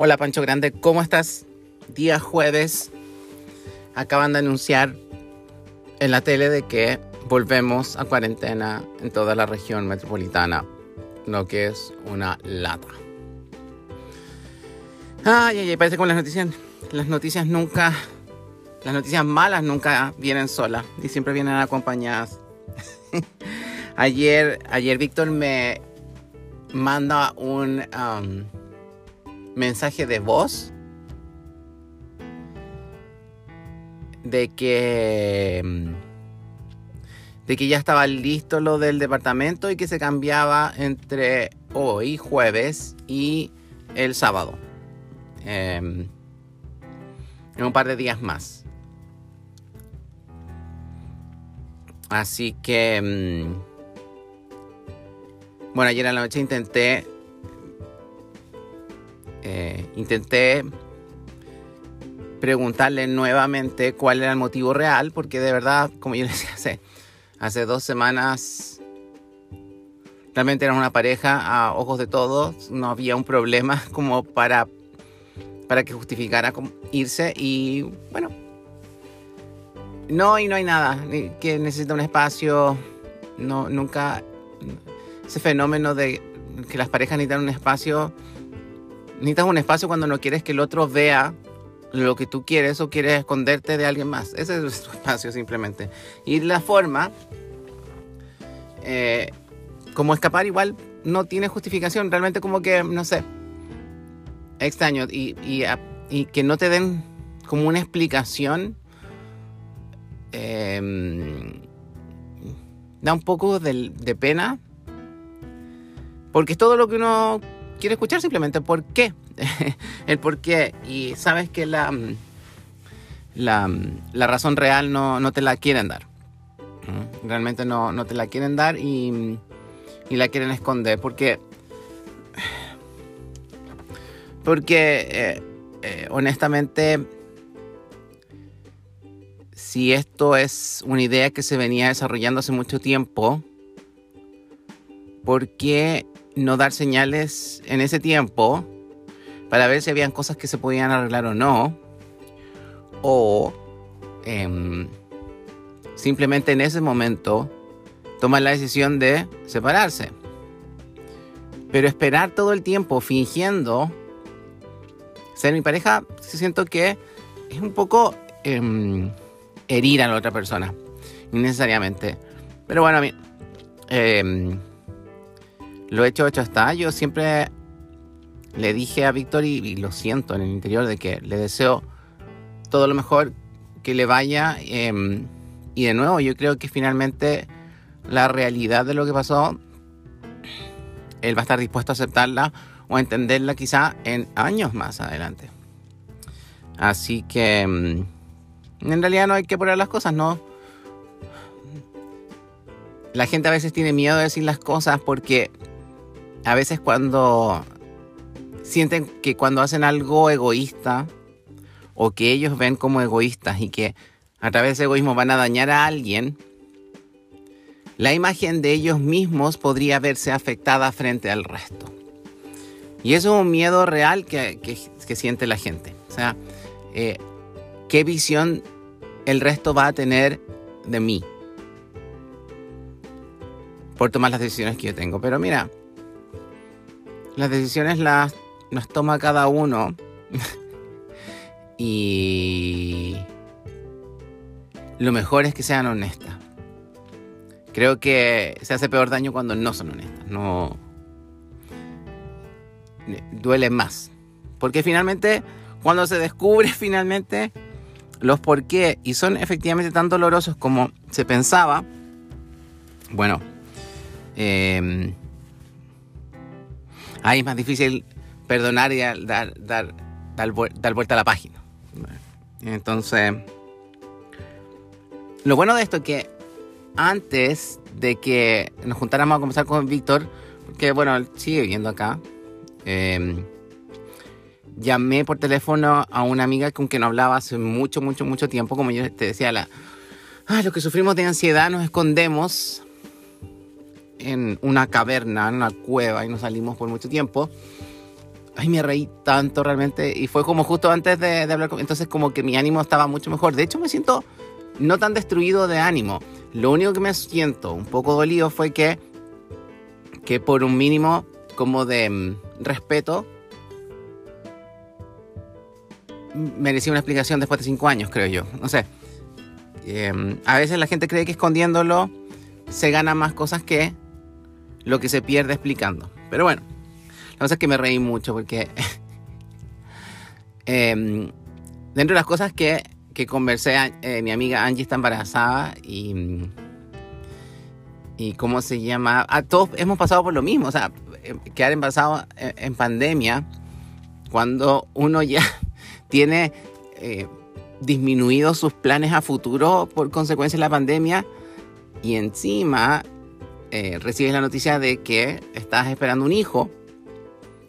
Hola Pancho Grande, ¿cómo estás? Día jueves. Acaban de anunciar en la tele de que volvemos a cuarentena en toda la región metropolitana, lo que es una lata. Ay, ay, ay, parece como las noticias. Las noticias nunca. Las noticias malas nunca vienen solas y siempre vienen acompañadas. ayer, ayer Víctor me manda un. Um, mensaje de voz de que mm, de que ya estaba listo lo del departamento y que se cambiaba entre hoy jueves y el sábado. Em, en un par de días más. Así que mm, bueno ayer en la noche intenté eh, intenté preguntarle nuevamente cuál era el motivo real, porque de verdad, como yo le decía hace, hace dos semanas, realmente era una pareja a ojos de todos, no había un problema como para, para que justificara irse y bueno, no y no hay nada, que necesita un espacio, no, nunca, ese fenómeno de que las parejas necesitan un espacio, necesitas un espacio cuando no quieres que el otro vea lo que tú quieres o quieres esconderte de alguien más. Ese es tu espacio simplemente. Y la forma, eh, como escapar igual, no tiene justificación. Realmente como que, no sé, extraño. Y, que no te den como una explicación. Em, da un poco de, de pena. Porque es todo lo que uno quiere escuchar simplemente por qué. el por qué. Y sabes que la, la, la razón real no, no, te la quieren dar. Realmente no, no te la quieren dar y, y la quieren esconder. Porque. Porque eh, eh, honestamente. Si esto es una idea que se venía desarrollando hace mucho tiempo, ¿por qué no dar señales en ese tiempo para ver si habían cosas que se podían arreglar o no. O em, simplemente en ese momento tomar la decisión de separarse. Pero esperar todo el tiempo fingiendo ser mi pareja, siento que es un poco em, herir a la otra persona. Innecesariamente. Pero bueno, a mí... Em, lo hecho, hecho está. Yo siempre le dije a Víctor y, lo siento en el interior de que le deseo todo lo mejor que le vaya. Em, y de nuevo, yo creo que finalmente la realidad de lo que pasó, él va a estar dispuesto a aceptarla o a entenderla quizá en años más adelante. Así que em, en realidad no hay que poner las cosas, no. La gente a veces tiene miedo de decir las cosas porque a veces cuando sienten que cuando hacen algo egoísta o que ellos ven como egoístas y que a través de ese egoísmo van a dañar a alguien, la imagen de ellos mismos podría verse afectada frente al resto. Y eso es un miedo real que, siente la gente. O sea, eh, ¿qué visión el resto va a tener de mí? Por tomar las decisiones que yo tengo. Pero mira, las decisiones las nos toma cada uno. y lo mejor es que sean honestas. Creo que se hace peor daño cuando no son honestas. No duele más. Porque finalmente, cuando se descubre finalmente los por qué y son efectivamente tan dolorosos como se pensaba, bueno, eh, ahí es más difícil perdonar y dar, dar, dar, dar vuelta a la página. Entonces, lo bueno de esto es que antes de que nos juntáramos a conversar con Víctor, que bueno, él sigue viviendo acá, em, llamé por teléfono a una amiga con quien no hablaba hace mucho, mucho, mucho tiempo, como yo te decía, la, ah, los que sufrimos de ansiedad nos escondemos en una caverna, en una cueva y no salimos por mucho tiempo. ay, me reí tanto realmente. Y fue como justo antes de, hablar con... Entonces como que mi ánimo estaba mucho mejor. De hecho me siento no tan destruido de ánimo. Lo único que me siento un poco dolido fue que, que por un mínimo como de mm, respeto, merecía una explicación después de cinco años, creo yo. No sé. Em, a veces la gente cree que escondiéndolo se gana más cosas que lo que se pierde explicando. Pero bueno, la cosa es que me reí mucho porque em, dentro de las cosas que, que conversé, eh, mi amiga Angie está embarazada y... ¿Y cómo se llama? A todos hemos pasado por lo mismo, o sea, eh, quedar embarazado en pandemia, cuando uno ya tiene eh, disminuido sus planes a futuro por consecuencia de la pandemia y encima eh, recibes la noticia de que estás esperando un hijo.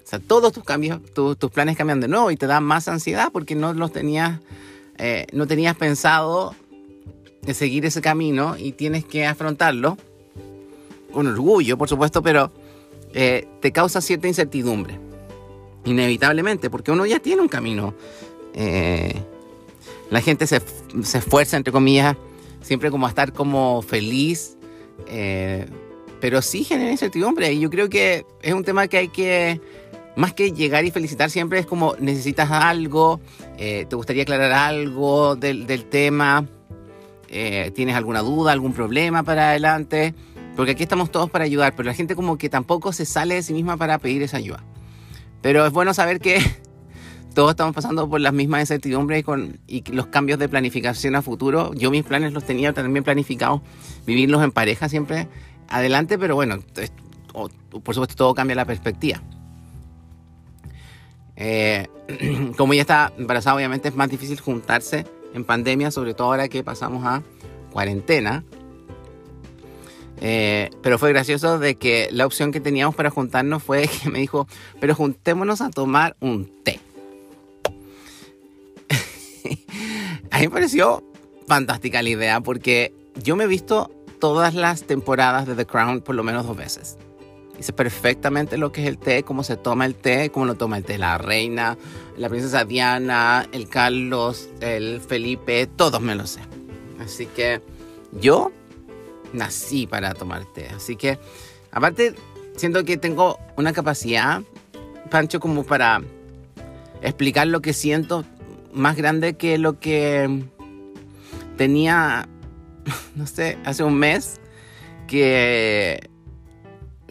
O sea, todos tus cambios, tus planes cambian de nuevo y te da más ansiedad porque no los tenías, eh, no tenías pensado de seguir ese camino y tienes que afrontarlo con orgullo, por supuesto, pero te causa cierta incertidumbre, inevitablemente, porque uno ya tiene un camino eh, la gente se, esfuerza, entre comillas, siempre como a estar como feliz, eh, pero sí genera incertidumbre. Y yo creo que es un tema que hay que, más que llegar y felicitar, siempre es como necesitas algo, eh, te gustaría aclarar algo del, del tema, tienes alguna duda, algún problema para adelante, porque aquí estamos todos para ayudar, pero la gente como que tampoco se sale de sí misma para pedir esa ayuda. Pero es bueno saber que todos estamos pasando por las mismas incertidumbres y, con, y los cambios de planificación a futuro. Yo mis planes los tenía también planificados, vivirlos en pareja siempre adelante, pero bueno, por supuesto todo cambia la perspectiva. Eh, como ya está embarazada, obviamente es más difícil juntarse en pandemia, sobre todo ahora que pasamos a cuarentena. Eh, pero fue gracioso de que la opción que teníamos para juntarnos fue que me dijo, pero juntémonos a tomar un té. a mí me pareció fantástica la idea porque yo me he visto todas las temporadas de The Crown por lo menos dos veces. Y sé perfectamente lo que es el té, cómo se toma el té, cómo lo toma el té la reina, la princesa Diana, el Carlos, el Felipe, todos me lo sé. Así que yo nací para tomar té. Así que, aparte, siento que tengo una capacidad, Pancho, como para explicar lo que siento más grande que lo que tenía, no sé, hace un mes, que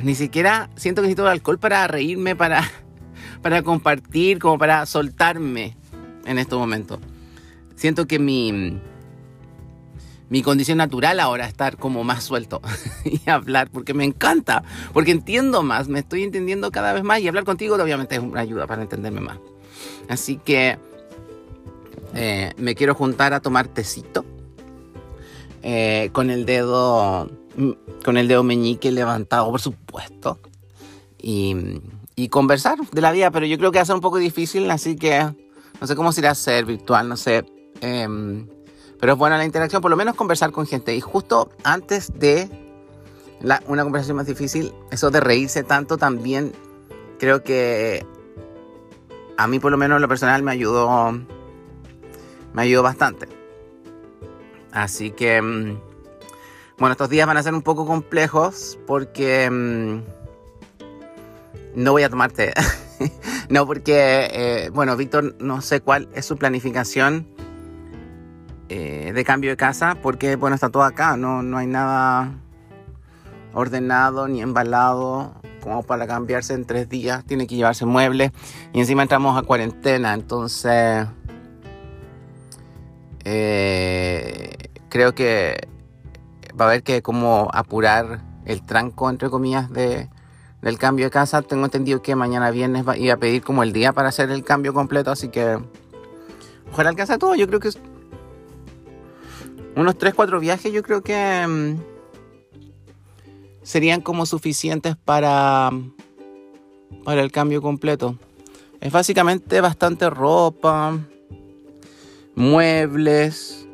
ni siquiera siento que necesito el alcohol para reírme, para, para compartir, como para soltarme en estos momentos. Siento que mi, mi condición natural ahora es estar como más suelto y hablar, porque me encanta, porque entiendo más, me estoy entendiendo cada vez más y hablar contigo obviamente es una ayuda para entenderme más. Así que eh, me quiero juntar a tomar tecito. Eh, con el dedo. Mm, con el dedo meñique levantado, por supuesto. Y, y, conversar de la vida. Pero yo creo que va a ser un poco difícil, así que. No sé cómo se irá a hacer virtual, no sé. Em, pero es buena la interacción, por lo menos conversar con gente. Y justo antes de una conversación más difícil, eso de reírse tanto también creo que a mí por lo menos en lo personal me ayudó me ayudó bastante. Así que, mm, bueno, estos días van a ser un poco complejos porque mm, no voy a tomar té. no, porque, eh, bueno, Víctor no sé cuál es su planificación eh, de cambio de casa porque, bueno, está todo acá, no, no hay nada ordenado ni embalado como para cambiarse en tres días, tiene que llevarse muebles y encima entramos a cuarentena, entonces eh, creo que va a haber que como apurar el tranco, entre comillas, de, del cambio de casa. Tengo entendido que mañana viernes va, iba a pedir como el día para hacer el cambio completo, así que ojalá alcance todo. Yo creo que es unos 3-4 viajes, yo creo que mm, serían como suficientes para, para el cambio completo. Es básicamente bastante ropa muebles,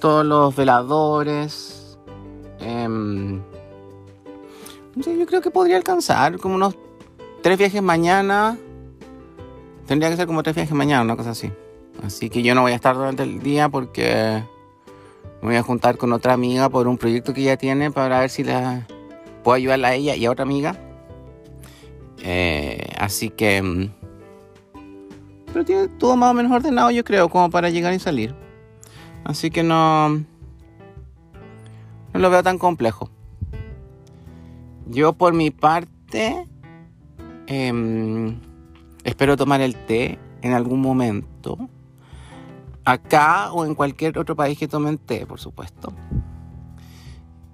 todos los veladores. Em, yo creo que podría alcanzar como unos tres viajes mañana. Tendría que ser como tres viajes mañana, una cosa así. Así que yo no voy a estar durante el día porque me voy a juntar con otra amiga por un proyecto que ella tiene para ver si la puedo ayudarla a ella y a otra amiga. Eh, así que... Mm, pero tiene todo más o menos ordenado, yo creo, como para llegar y salir. Así que no... No lo veo tan complejo. Yo por mi parte... Em, espero tomar el té en algún momento. Acá o en cualquier otro país que tomen té, por supuesto.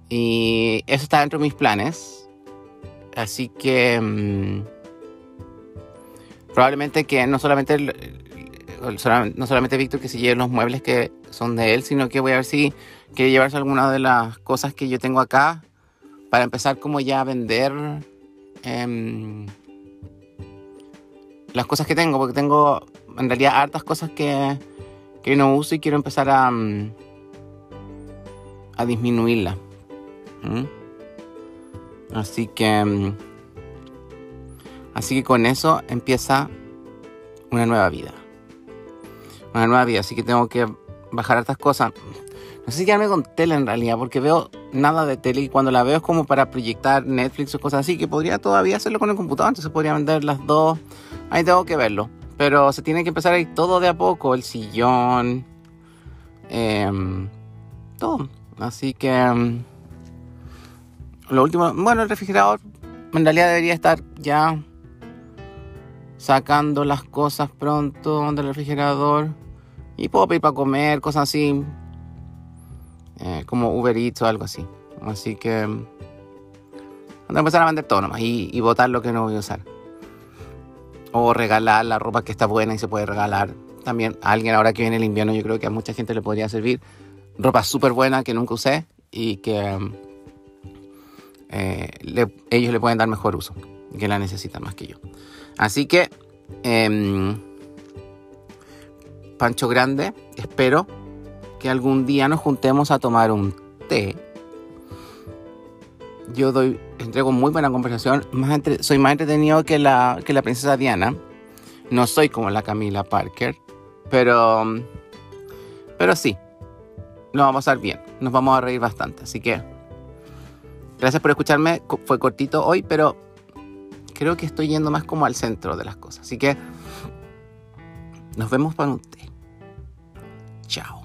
Y eso está dentro de mis planes. Así que mm, probablemente que no solamente no solamente Víctor que se lleve los muebles que son de él, sino que voy a ver si quiere llevarse alguna de las cosas que yo tengo acá para empezar como ya a vender em, las cosas que tengo, porque tengo en realidad hartas cosas que, que no uso y quiero empezar a, mm, a disminuirlas. Así que. Mm, así que con eso empieza una nueva vida. Una nueva. Así que tengo que bajar estas cosas. No sé si quedarme con tele en realidad, porque veo nada de tele y cuando la veo es como para proyectar Netflix o cosas así, que podría todavía hacerlo con el computador, entonces podría vender las dos. Ahí tengo que verlo. Pero se tiene que empezar a ir todo de a poco, el sillón, em, todo. Así que... Em, lo último, bueno, el refrigerador en realidad debería estar ya sacando las cosas pronto del refrigerador. Y puedo pedir para comer, cosas así. Eh, como Uber Eats o algo así. Así que... Voy a empezar a vender todo nomás y, botar lo que no voy a usar. O regalar la ropa que está buena y se puede regalar. También a alguien ahora que viene el invierno yo creo que a mucha gente le podría servir. Ropa súper buena que nunca usé y que eh, ellos le pueden dar mejor uso, que la necesitan más que yo. Así que, em, Pancho Grande, espero que algún día nos juntemos a tomar un té. Yo doy, entrego muy buena conversación, más soy más entretenido que la, que la princesa Diana. No soy como la Camila Parker, pero, pero sí, nos vamos a estar bien, nos vamos a reír bastante. Así que Gracias por escucharme. Fue cortito hoy, pero creo que estoy yendo más como al centro de las cosas. Así que nos vemos para un té. Chao.